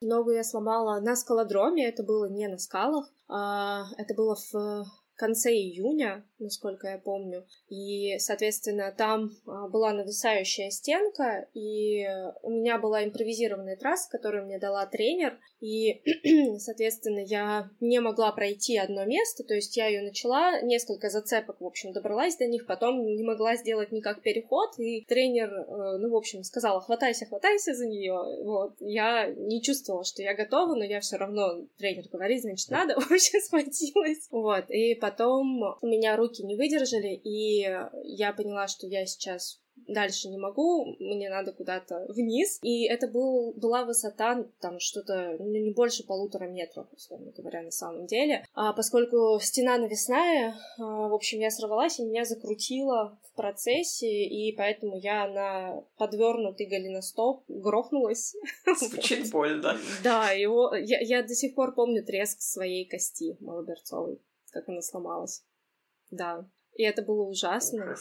Ногу я сломала на скалодроме, это было не на скалах, а, это было в конце июня, насколько я помню. И, соответственно, там а, была нависающая стенка, и у меня была импровизированная трасса, которую мне дала тренер, и, соответственно, я не могла пройти одно место, то есть я ее начала, несколько зацепок, в общем, добралась до них, потом не могла сделать никак переход, и тренер, э, ну, в общем, сказала, хватайся, хватайся за нее, вот, я не чувствовала, что я готова, но я все равно, тренер говорит, значит, надо, в общем, схватилась, вот, и потом у меня руки не выдержали, и я поняла, что я сейчас дальше не могу, мне надо куда-то вниз. И это был, была высота там что-то ну, не больше полутора метров, условно говоря, на самом деле. А поскольку стена навесная, а, в общем, я сорвалась, и меня закрутило в процессе, и поэтому я на подвернутый голеностоп грохнулась. Звучит больно. Да, его... Я, я до сих пор помню треск своей кости малоберцовой, как она сломалась. Да. И это было ужасно.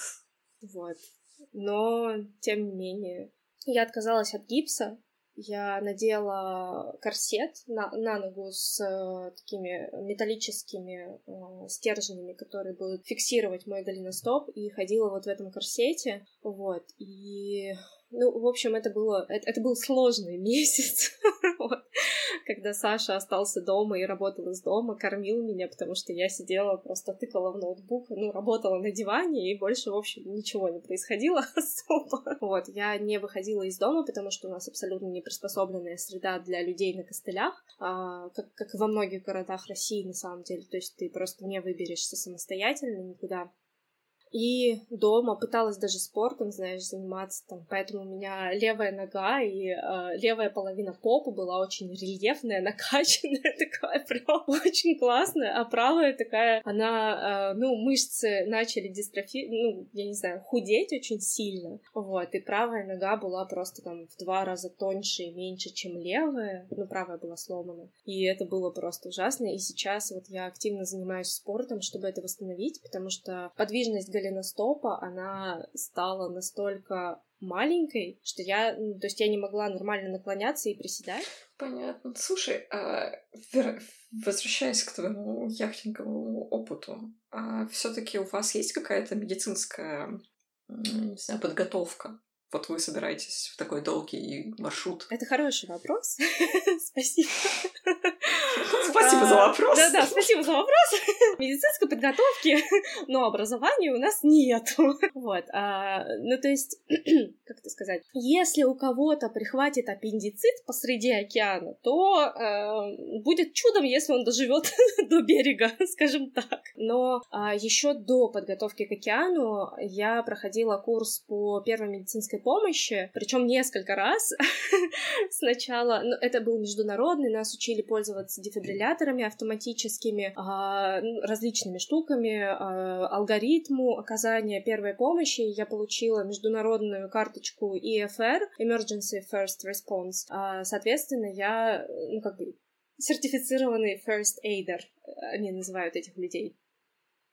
Вот но тем не менее. Я отказалась от гипса, я надела корсет на, на ногу с э, такими металлическими э, стержнями, которые будут фиксировать мой голеностоп, и ходила вот в этом корсете, вот, и ну, в общем, это было, это, это был сложный месяц, вот, когда Саша остался дома и работал из дома, кормил меня, потому что я сидела, просто тыкала в ноутбук, ну, работала на диване, и больше, в общем, ничего не происходило особо. Вот, я не выходила из дома, потому что у нас абсолютно не приспособленная среда для людей на костылях, а, как, как во многих городах России, на самом деле, то есть ты просто не выберешься самостоятельно никуда. И дома пыталась даже спортом, знаешь, заниматься там, поэтому у меня левая нога и э, левая половина попы была очень рельефная, накачанная, такая прям очень классная, а правая такая, она, э, ну, мышцы начали дистрофи, ну, я не знаю, худеть очень сильно, вот, и правая нога была просто там в два раза тоньше и меньше, чем левая, ну, правая была сломана, и это было просто ужасно, и сейчас вот я активно занимаюсь спортом, чтобы это восстановить, потому что подвижность голеностопа, она стала настолько маленькой, что я, ну, то есть я не могла нормально наклоняться и приседать. Понятно. Слушай, а, вер... возвращаясь к твоему яхтинговому опыту, а все-таки у вас есть какая-то медицинская, не знаю, подготовка? Вот вы собираетесь в такой долгий маршрут. Это хороший вопрос. Спасибо. Спасибо за вопрос. Да-да, спасибо за вопрос. Медицинской подготовки, но образования у нас нет. Вот. А, ну, то есть, как это сказать, если у кого-то прихватит аппендицит посреди океана, то э, будет чудом, если он доживет до берега, скажем так. Но а, еще до подготовки к океану я проходила курс по первой медицинской помощи, причем несколько раз. Сначала, ну, это был международный, нас учили пользоваться дефибрилляторами автоматическими, а, ну, различными штуками, а, алгоритму оказания первой помощи. Я получила международную карточку EFR, Emergency First Response. А, соответственно, я, ну, как бы, сертифицированный first aider, они называют этих людей.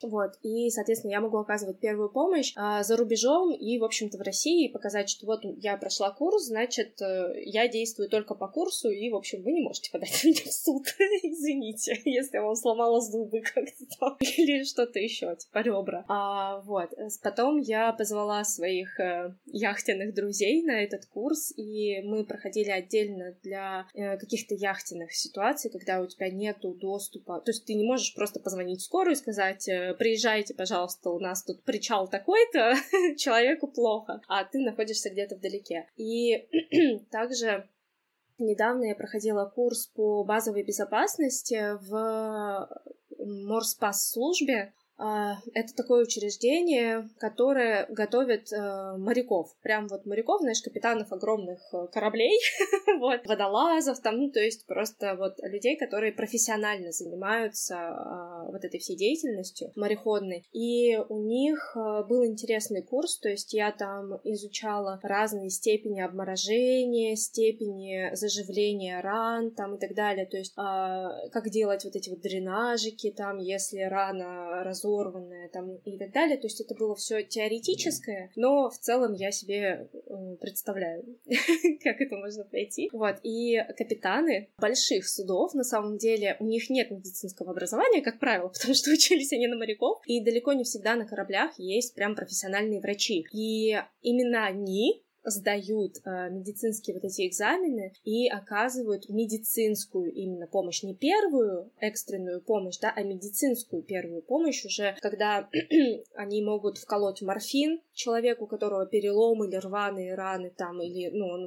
Вот, и, соответственно, я могу оказывать первую помощь а, за рубежом и, в общем-то, в России показать, что вот я прошла курс, значит, э, я действую только по курсу, и, в общем, вы не можете подать меня в суд, извините, если я вам сломала зубы как-то там, или что-то еще, типа ребра. А, вот, потом я позвала своих э, яхтенных друзей на этот курс, и мы проходили отдельно для э, каких-то яхтенных ситуаций, когда у тебя нету доступа, то есть ты не можешь просто позвонить в скорую и сказать э, приезжайте, пожалуйста, у нас тут причал такой-то, человеку плохо, а ты находишься где-то вдалеке. И также недавно я проходила курс по базовой безопасности в морспас-службе, а, это такое учреждение, которое готовит э, моряков. Прям вот моряков, знаешь, капитанов огромных э, кораблей, вот, водолазов там, ну, то есть просто вот людей, которые профессионально занимаются а, вот этой всей деятельностью мореходной. И у них э, был интересный курс, то есть я там изучала разные степени обморожения, степени заживления ран там и так далее, то есть а, как делать вот эти вот дренажики там, если рана разорвана, разорванное там и так далее. То есть это было все теоретическое, но в целом я себе э, представляю, как это можно пройти. Вот. И капитаны больших судов, на самом деле, у них нет медицинского образования, как правило, потому что учились они на моряков, и далеко не всегда на кораблях есть прям профессиональные врачи. И именно они сдают э, медицинские вот эти экзамены и оказывают медицинскую именно помощь, не первую экстренную помощь, да, а медицинскую первую помощь уже, когда они могут вколоть морфин человеку, у которого перелом или рваные раны там, или, ну, он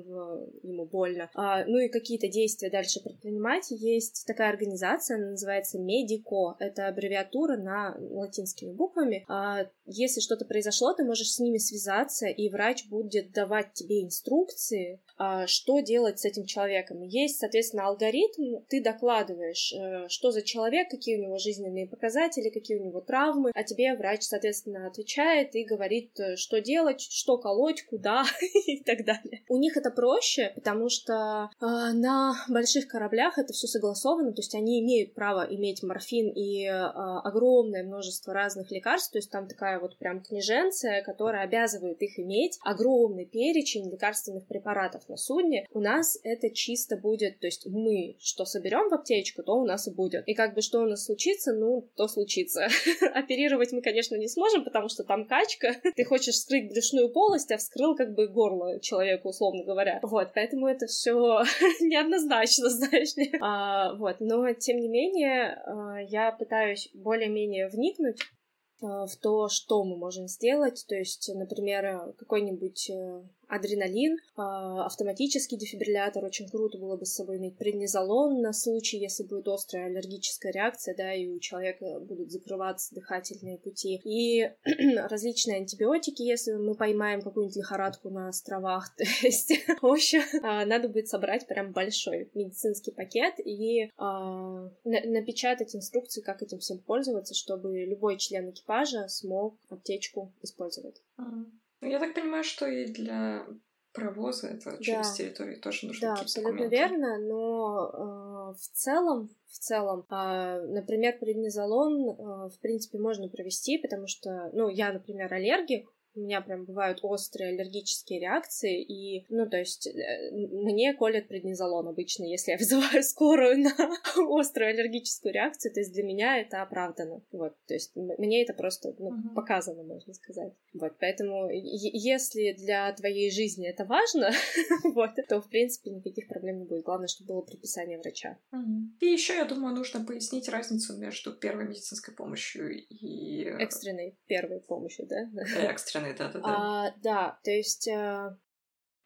ему больно, а, ну и какие-то действия дальше предпринимать. Есть такая организация, она называется Медико, это аббревиатура на латинскими буквами. А, если что-то произошло, ты можешь с ними связаться, и врач будет давать тебе инструкции, а, что делать с этим человеком. Есть, соответственно, алгоритм, ты докладываешь, э, что за человек, какие у него жизненные показатели, какие у него травмы, а тебе врач, соответственно, отвечает и говорит, э, что делать, что колоть, куда и так далее. У них это проще, потому что э, на больших кораблях это все согласовано, то есть они имеют право иметь морфин и э, огромное множество разных лекарств, то есть там такая вот прям книженция, которая обязывает их иметь, огромный перечень перечень лекарственных препаратов на судне, у нас это чисто будет, то есть мы что соберем в аптечку, то у нас и будет. И как бы что у нас случится, ну, то случится. Оперировать мы, конечно, не сможем, потому что там качка. Ты хочешь вскрыть брюшную полость, а вскрыл как бы горло человеку, условно говоря. Вот, поэтому это все неоднозначно, знаешь ли. А, вот, но тем не менее, а, я пытаюсь более-менее вникнуть а, в то, что мы можем сделать. То есть, например, какой-нибудь э, адреналин, а, автоматический дефибриллятор, очень круто было бы с собой иметь преднизолон на случай, если будет острая аллергическая реакция, да, и у человека будут закрываться дыхательные пути. И различные антибиотики, если мы поймаем какую-нибудь лихорадку на островах, то есть, в общем, а, надо будет собрать прям большой медицинский пакет и а, напечатать инструкции, как этим всем пользоваться, чтобы любой член экипажа смог аптечку использовать. Ну, я так понимаю, что и для провоза это через да. территорию тоже нужно Да, абсолютно документы. верно, но э, в целом, в целом, э, например, преднизолон, э, в принципе, можно провести, потому что, ну, я, например, аллергик, у меня прям бывают острые аллергические реакции, и, ну, то есть, э, мне колят преднизолон обычно, если я вызываю скорую на острую аллергическую реакцию, то есть для меня это оправдано, вот, то есть мне это просто ну, uh-huh. показано, можно сказать, вот, поэтому если для твоей жизни это важно, вот, то, в принципе, никаких проблем не будет, главное, чтобы было предписание врача. Uh-huh. И еще, я думаю, нужно пояснить разницу между первой медицинской помощью и... Э, Экстренной первой помощью, да? Экстренной да-да-да. А, да, то есть э,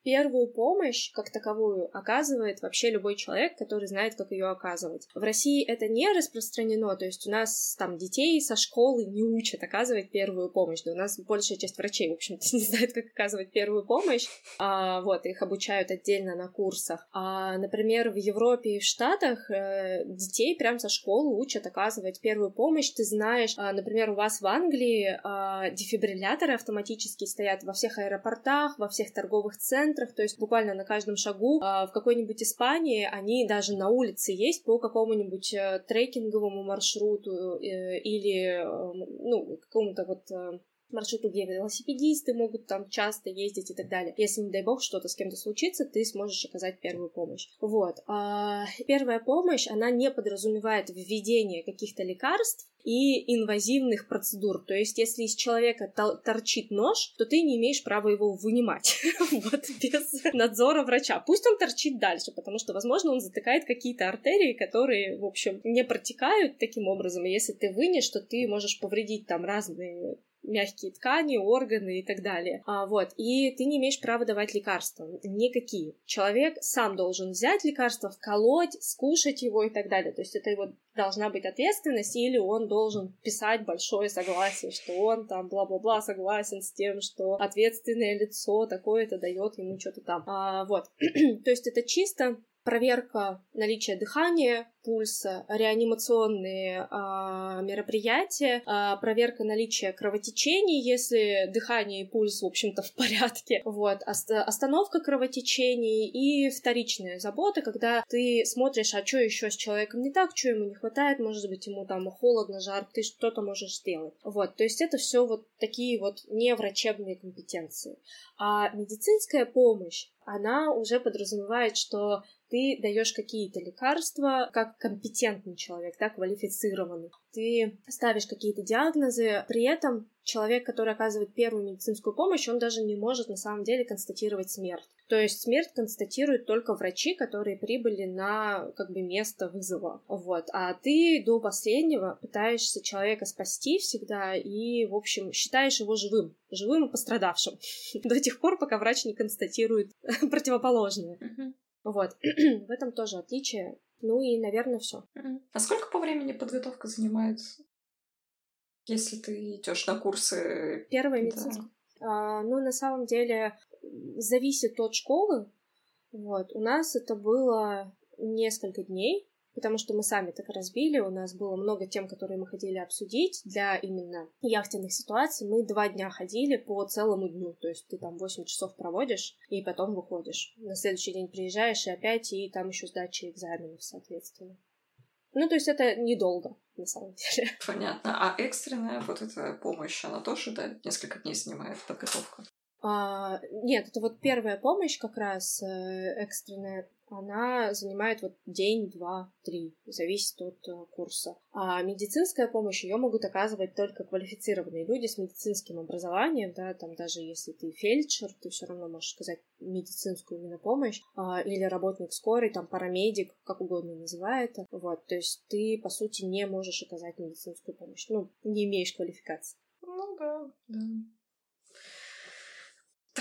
Первую помощь, как таковую, оказывает вообще любой человек, который знает, как ее оказывать. В России это не распространено, то есть у нас там детей со школы не учат оказывать первую помощь. Да, у нас большая часть врачей, в общем-то, не знает, как оказывать первую помощь. А, вот, их обучают отдельно на курсах. А, например, в Европе и в Штатах э, детей прям со школы учат оказывать первую помощь. Ты знаешь, а, например, у вас в Англии а, дефибрилляторы автоматически стоят во всех аэропортах, во всех торговых центрах, центрах, то есть буквально на каждом шагу. А, в какой-нибудь Испании они даже на улице есть по какому-нибудь э, трекинговому маршруту э, или, э, ну, какому-то вот маршруту, где велосипедисты могут там часто ездить и так далее. Если, не дай бог, что-то с кем-то случится, ты сможешь оказать первую помощь. Вот. А первая помощь, она не подразумевает введение каких-то лекарств, и инвазивных процедур. То есть, если из человека торчит нож, то ты не имеешь права его вынимать вот, без надзора врача. Пусть он торчит дальше, потому что, возможно, он затыкает какие-то артерии, которые, в общем, не протекают таким образом. И если ты вынешь, то ты можешь повредить там разные мягкие ткани, органы и так далее. А, вот. И ты не имеешь права давать лекарства. Никакие. Человек сам должен взять лекарство, вколоть, скушать его и так далее. То есть это его должна быть ответственность, или он должен писать большое согласие, что он там бла-бла-бла согласен с тем, что ответственное лицо такое-то дает ему что-то там. А, вот. То есть это чисто проверка наличия дыхания, пульса, реанимационные а, мероприятия, а, проверка наличия кровотечений, если дыхание и пульс, в общем-то, в порядке, вот, остановка кровотечений и вторичная забота, когда ты смотришь, а что еще с человеком не так, что ему не хватает, может быть, ему там холодно, жарко, ты что-то можешь сделать. Вот, то есть это все вот такие вот неврачебные компетенции. А медицинская помощь, она уже подразумевает, что ты даешь какие-то лекарства как компетентный человек, да, квалифицированный. Ты ставишь какие-то диагнозы, при этом человек, который оказывает первую медицинскую помощь, он даже не может на самом деле констатировать смерть. То есть смерть констатируют только врачи, которые прибыли на как бы место вызова. Вот. А ты до последнего пытаешься человека спасти всегда и, в общем, считаешь его живым. Живым и пострадавшим. До тех пор, пока врач не констатирует противоположное. Вот. в этом тоже отличие. Ну и, наверное, все. А сколько по времени подготовка занимает, если ты идешь на курсы? Первая медицинская. Да. А, ну, на самом деле, зависит от школы. Вот. У нас это было несколько дней потому что мы сами так разбили, у нас было много тем, которые мы хотели обсудить для именно яхтенных ситуаций. Мы два дня ходили по целому дню, то есть ты там 8 часов проводишь и потом выходишь. На следующий день приезжаешь и опять, и там еще сдача экзаменов, соответственно. Ну, то есть это недолго, на самом деле. Понятно. А экстренная вот эта помощь, она тоже, да, несколько дней занимает подготовка? А, нет, это вот первая помощь как раз э, экстренная она занимает вот день, два, три, зависит от uh, курса. А медицинская помощь ее могут оказывать только квалифицированные люди с медицинским образованием, да, там даже если ты фельдшер, ты все равно можешь сказать медицинскую именно помощь, а, или работник скорой, там парамедик, как угодно называй это, вот, то есть ты, по сути, не можешь оказать медицинскую помощь, ну, не имеешь квалификации. Ну да, да.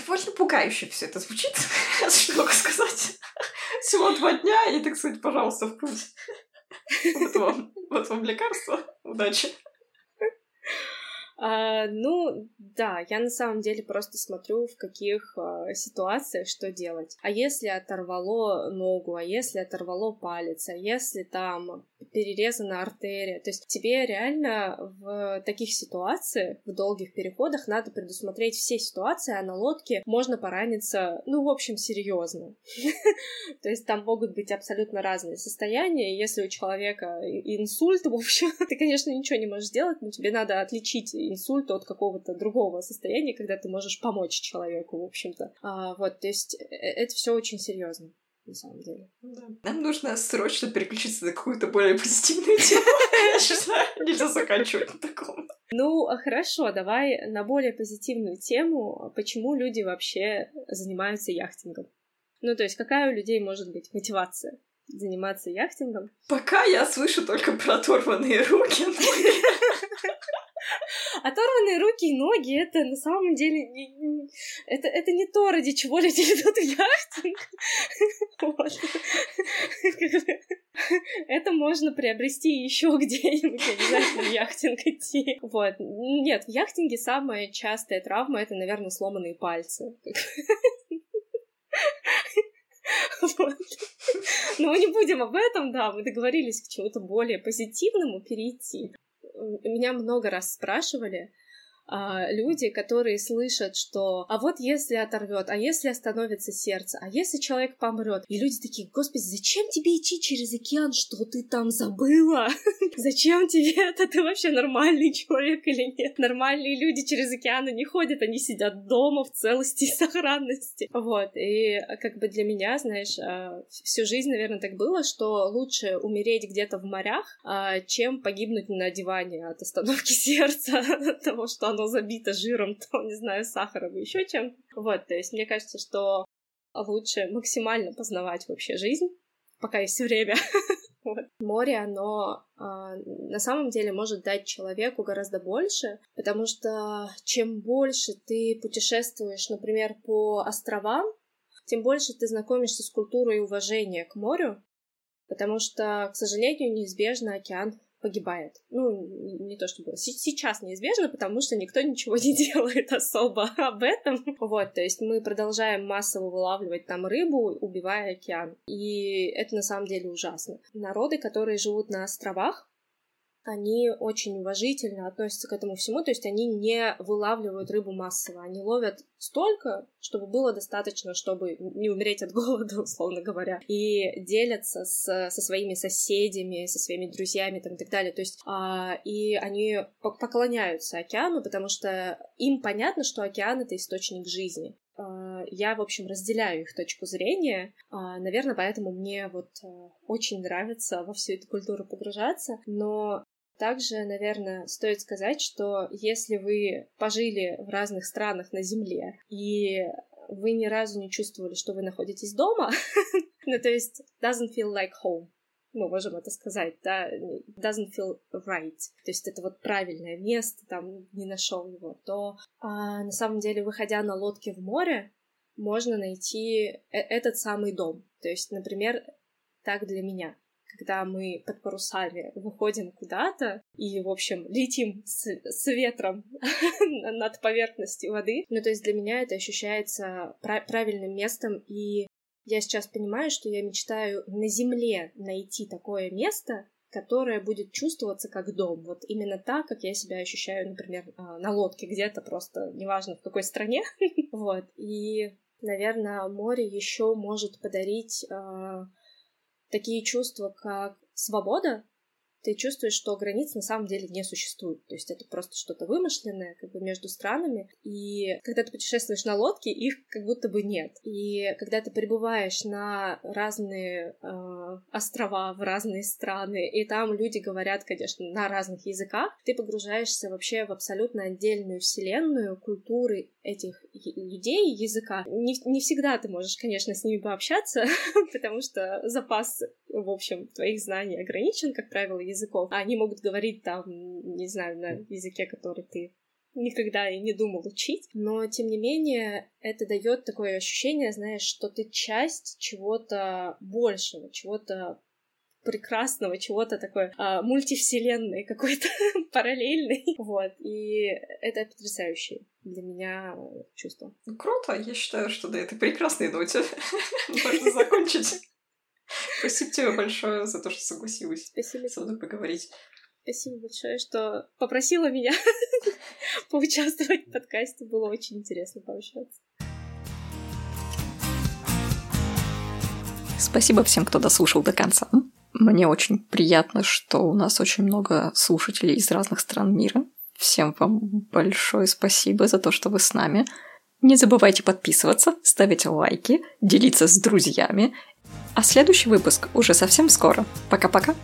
Довольно пугающе все это звучит, что могу сказать. Всего два дня, и, так сказать, пожалуйста, в путь. Вот вам, вот вам лекарство. Удачи. А, ну, да, я на самом деле просто смотрю, в каких а, ситуациях что делать. А если оторвало ногу, а если оторвало палец, а если там перерезана артерия. То есть тебе реально в таких ситуациях, в долгих переходах надо предусмотреть все ситуации, а на лодке можно пораниться, ну, в общем, серьезно. То есть там могут быть абсолютно разные состояния. Если у человека инсульт, в общем, ты, конечно, ничего не можешь сделать, но тебе надо отличить инсульт от какого-то другого состояния, когда ты можешь помочь человеку, в общем-то. А, вот, то есть э, это все очень серьезно на самом деле. Да. Нам нужно срочно переключиться на какую-то более позитивную тему. Я считаю, нельзя заканчивать на таком. Ну, хорошо, давай на более позитивную тему. Почему люди вообще занимаются яхтингом? Ну, то есть, какая у людей может быть мотивация заниматься яхтингом? Пока я слышу только про оторванные руки. Оторванные руки и ноги — это на самом деле... Не, это, это не то, ради чего люди идут в яхтинг. Вот. Это можно приобрести еще где-нибудь, обязательно в яхтинг идти. Вот. Нет, в яхтинге самая частая травма — это, наверное, сломанные пальцы. Вот. Но мы не будем об этом, да, мы договорились к чему-то более позитивному перейти меня много раз спрашивали, а, люди, которые слышат, что а вот если оторвет, а если остановится сердце, а если человек помрет. И люди такие, господи, зачем тебе идти через океан, что ты там забыла? зачем тебе это? Ты вообще нормальный человек или нет? Нормальные люди через океаны не ходят, они сидят дома в целости и сохранности. Вот, и как бы для меня, знаешь, а, всю жизнь, наверное, так было, что лучше умереть где-то в морях, а, чем погибнуть на диване от остановки сердца, того, что оно забито жиром, то, не знаю, сахаром и еще чем. Вот, то есть мне кажется, что лучше максимально познавать вообще жизнь, пока есть время. Вот. Море, оно э, на самом деле может дать человеку гораздо больше, потому что чем больше ты путешествуешь, например, по островам, тем больше ты знакомишься с культурой уважения к морю, потому что, к сожалению, неизбежно океан погибает. Ну, не то чтобы сейчас неизбежно, потому что никто ничего не делает особо об этом. Вот, то есть мы продолжаем массово вылавливать там рыбу, убивая океан. И это на самом деле ужасно. Народы, которые живут на островах, они очень уважительно относятся к этому всему, то есть они не вылавливают рыбу массово, они ловят столько, чтобы было достаточно, чтобы не умереть от голода, условно говоря, и делятся с, со своими соседями, со своими друзьями там, и так далее, то есть а, и они поклоняются океану, потому что им понятно, что океан — это источник жизни, а, я, в общем, разделяю их точку зрения. А, наверное, поэтому мне вот а, очень нравится во всю эту культуру погружаться. Но также, наверное, стоит сказать, что если вы пожили в разных странах на Земле и вы ни разу не чувствовали, что вы находитесь дома, ну, то есть doesn't feel like home, мы можем это сказать, да, doesn't feel right, то есть это вот правильное место, там не нашел его, то а, на самом деле, выходя на лодке в море, можно найти э, этот самый дом. То есть, например, так для меня когда мы под парусами выходим куда-то и, в общем, летим с, с ветром над поверхностью воды. Ну, то есть для меня это ощущается правильным местом, и я сейчас понимаю, что я мечтаю на Земле найти такое место, которое будет чувствоваться как дом. Вот именно так, как я себя ощущаю, например, а, на лодке где-то, просто неважно в какой стране. вот. И, наверное, море еще может подарить а, такие чувства, как свобода. Ты чувствуешь, что границ на самом деле не существует. То есть это просто что-то вымышленное как бы между странами. И когда ты путешествуешь на лодке, их как будто бы нет. И когда ты прибываешь на разные э, острова, в разные страны, и там люди говорят, конечно, на разных языках, ты погружаешься вообще в абсолютно отдельную вселенную культуры этих людей, языка. Не, не всегда ты можешь, конечно, с ними пообщаться, потому что запас, в общем, твоих знаний ограничен, как правило, языков. А они могут говорить там, не знаю, на языке, который ты никогда и не думал учить, но тем не менее это дает такое ощущение, знаешь, что ты часть чего-то большего, чего-то прекрасного, чего-то такое а, мультивселенной какой-то параллельной. Вот. И это потрясающее для меня чувство. Круто. Я считаю, что да, это прекрасной ноте можно закончить. Спасибо тебе большое за то, что согласилась Спасибо. со мной поговорить. Спасибо большое, что попросила меня поучаствовать в подкасте. Было очень интересно пообщаться. Спасибо всем, кто дослушал до конца. Мне очень приятно, что у нас очень много слушателей из разных стран мира. Всем вам большое спасибо за то, что вы с нами. Не забывайте подписываться, ставить лайки, делиться с друзьями. А следующий выпуск уже совсем скоро. Пока-пока.